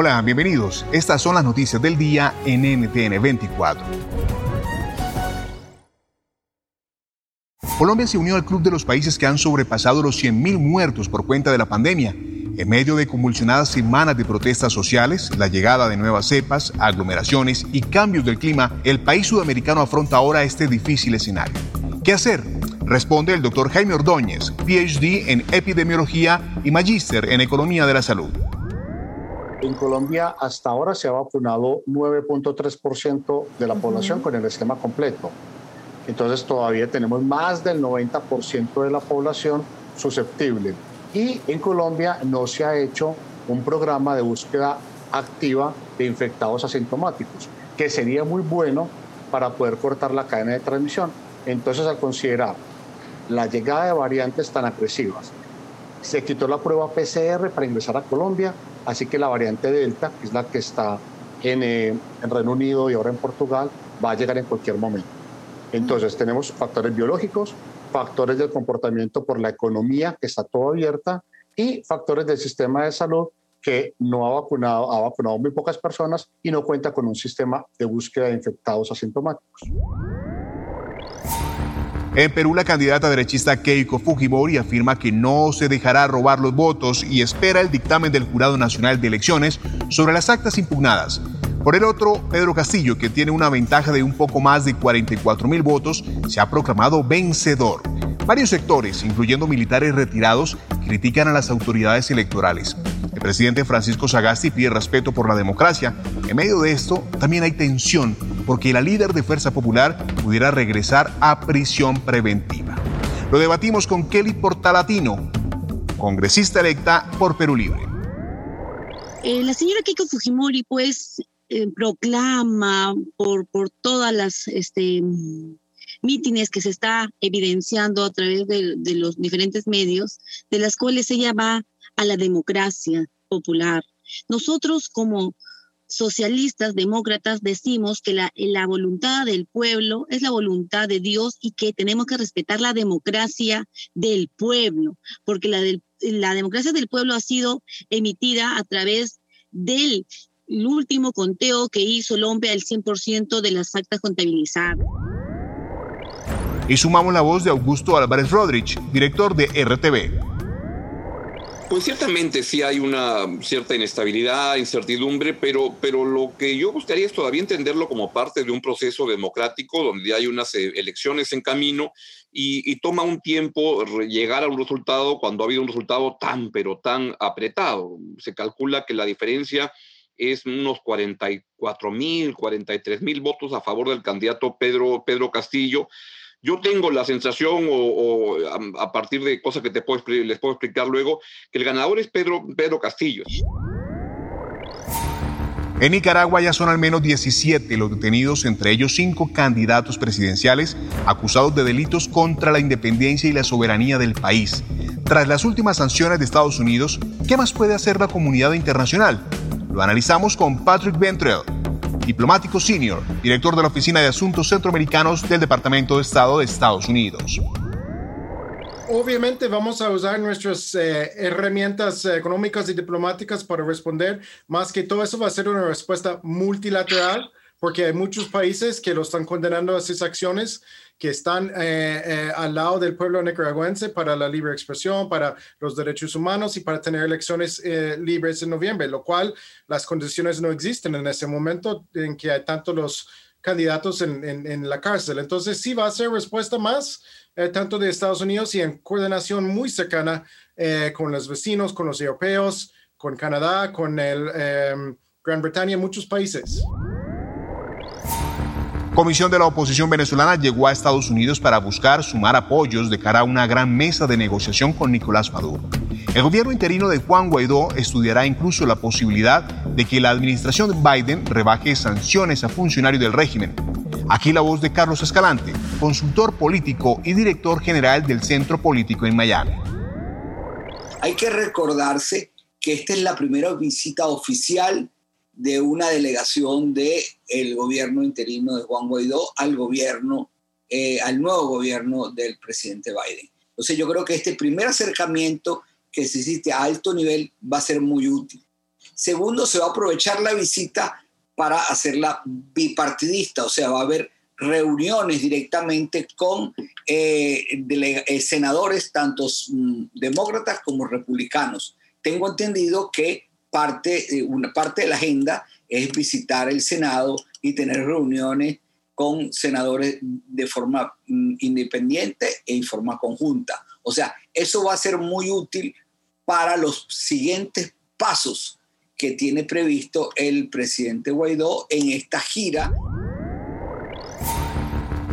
Hola, bienvenidos. Estas son las noticias del día en NTN 24. Colombia se unió al club de los países que han sobrepasado los 100.000 muertos por cuenta de la pandemia. En medio de convulsionadas semanas de protestas sociales, la llegada de nuevas cepas, aglomeraciones y cambios del clima, el país sudamericano afronta ahora este difícil escenario. ¿Qué hacer? Responde el doctor Jaime Ordóñez, PhD en epidemiología y magíster en economía de la salud. En Colombia hasta ahora se ha vacunado 9.3% de la población con el esquema completo. Entonces todavía tenemos más del 90% de la población susceptible. Y en Colombia no se ha hecho un programa de búsqueda activa de infectados asintomáticos, que sería muy bueno para poder cortar la cadena de transmisión. Entonces, al considerar la llegada de variantes tan agresivas, se quitó la prueba PCR para ingresar a Colombia, así que la variante Delta, que es la que está en, eh, en Reino Unido y ahora en Portugal, va a llegar en cualquier momento. Entonces, tenemos factores biológicos, factores del comportamiento por la economía, que está todo abierta, y factores del sistema de salud, que no ha vacunado, ha vacunado muy pocas personas y no cuenta con un sistema de búsqueda de infectados asintomáticos. En Perú, la candidata derechista Keiko Fujimori afirma que no se dejará robar los votos y espera el dictamen del Jurado Nacional de Elecciones sobre las actas impugnadas. Por el otro, Pedro Castillo, que tiene una ventaja de un poco más de 44 mil votos, se ha proclamado vencedor. Varios sectores, incluyendo militares retirados, critican a las autoridades electorales. El presidente Francisco Sagasti pide respeto por la democracia. En medio de esto, también hay tensión porque la líder de Fuerza Popular pudiera regresar a prisión preventiva. Lo debatimos con Kelly Portalatino, congresista electa por Perú Libre. Eh, la señora Keiko Fujimori, pues, eh, proclama por, por todas las este, mítines que se está evidenciando a través de, de los diferentes medios, de las cuales ella va a la democracia popular. Nosotros como socialistas, demócratas, decimos que la, voluntad del pueblo es la voluntad de Dios y que tenemos que respetar la democracia del pueblo, porque la, democracia del pueblo ha sido emitida a través del el último conteo que hizo el hombre al 100% de las actas contabilizadas. Y sumamos la voz de Augusto Álvarez Rodríguez, director de RTV. Pues ciertamente sí hay una cierta inestabilidad, incertidumbre, pero, pero lo que yo gustaría es todavía entenderlo como parte de un proceso democrático donde hay unas eh, elecciones en camino y, y, toma un tiempo llegar a un resultado cuando ha habido un resultado tan, pero tan apretado. Se calcula que la diferencia es unos 44 mil, 43 mil votos a favor del candidato Pedro, Pedro Castillo. Yo tengo la sensación, o, a, partir de cosas que te puedo, les puedo explicar luego, que el ganador es Pedro, Pedro Castillo. En Nicaragua ya son al menos 17 los detenidos, entre ellos cinco candidatos presidenciales acusados de delitos contra la independencia y la soberanía del país. Tras las últimas sanciones de Estados Unidos, ¿qué más puede hacer la comunidad internacional? Lo analizamos con Patrick Ventrell, diplomático senior, director de la Oficina de Asuntos Centroamericanos del Departamento de Estado de Estados Unidos. Obviamente vamos a usar nuestras eh, herramientas económicas y diplomáticas para responder, más que todo eso va a ser una respuesta multilateral porque hay muchos países que lo están condenando a esas acciones que están eh, eh, al lado del pueblo nicaragüense para la libre expresión, para los derechos humanos y para tener elecciones eh, libres en noviembre, lo cual las condiciones no existen en ese momento en que hay tanto los candidatos en, en, la cárcel. Entonces sí va a ser respuesta más tanto de Estados Unidos y en coordinación muy cercana con los vecinos, con los europeos, con Canadá, con el Gran Bretaña, muchos países. Comisión de la oposición venezolana llegó a Estados Unidos para buscar sumar apoyos de cara a una gran mesa de negociación con Nicolás Maduro. El gobierno interino de Juan Guaidó estudiará incluso la posibilidad de que la administración de Biden rebaje sanciones a funcionarios del régimen. Aquí la voz de Carlos Escalante, consultor político y director general del Centro Político en Miami. Hay que recordarse que esta es la primera visita oficial de una delegación del el gobierno interino de Juan Guaidó al gobierno, eh, al nuevo gobierno del presidente Biden. Entonces yo creo que este primer acercamiento que se hiciste a alto nivel va a ser muy útil. Segundo, se va a aprovechar la visita para hacerla bipartidista, o sea, va a haber reuniones directamente con eh, eh, senadores, tanto mm, demócratas como republicanos. Tengo entendido que parte, una parte de la agenda es visitar el Senado y tener reuniones con senadores de forma mm, independiente e en forma conjunta. O sea, eso va a ser muy útil para los siguientes pasos que tiene previsto el presidente Guaidó en esta gira.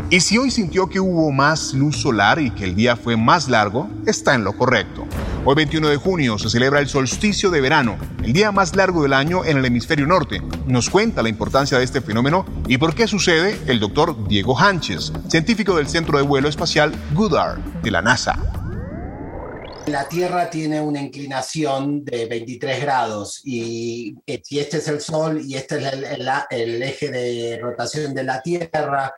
Y si hoy sintió que hubo más luz solar y que el día fue más largo, está en lo correcto. Hoy 21 de junio se celebra el solsticio de verano, el día más largo del año en el hemisferio norte. Nos cuenta la importancia de este fenómeno y por qué sucede el doctor Diego Hanches, científico del Centro de Vuelo Espacial Goddard de la NASA. La Tierra tiene una inclinación de 23 grados y este es el Sol y este es el eje de rotación de la Tierra,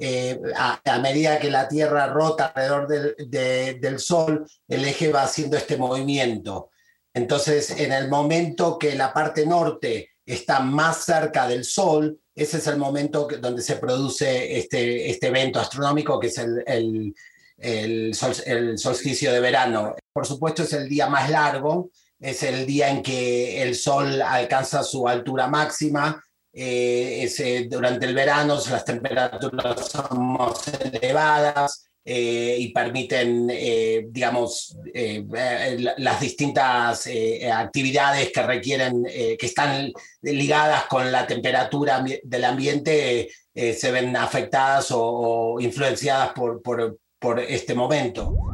eh, a, medida que la Tierra rota alrededor del, Sol, el eje va haciendo este movimiento. Entonces, en el momento que la parte norte está más cerca del Sol, ese es el momento donde se produce este, este evento astronómico que es el, el, solsticio de verano. Por supuesto, es el día más largo, es el día en que el Sol alcanza su altura máxima eh, durante el verano las temperaturas son más elevadas eh, y permiten, eh, digamos, las distintas actividades que requieren, que están ligadas con la temperatura del ambiente, se ven afectadas o, influenciadas por, por este momento.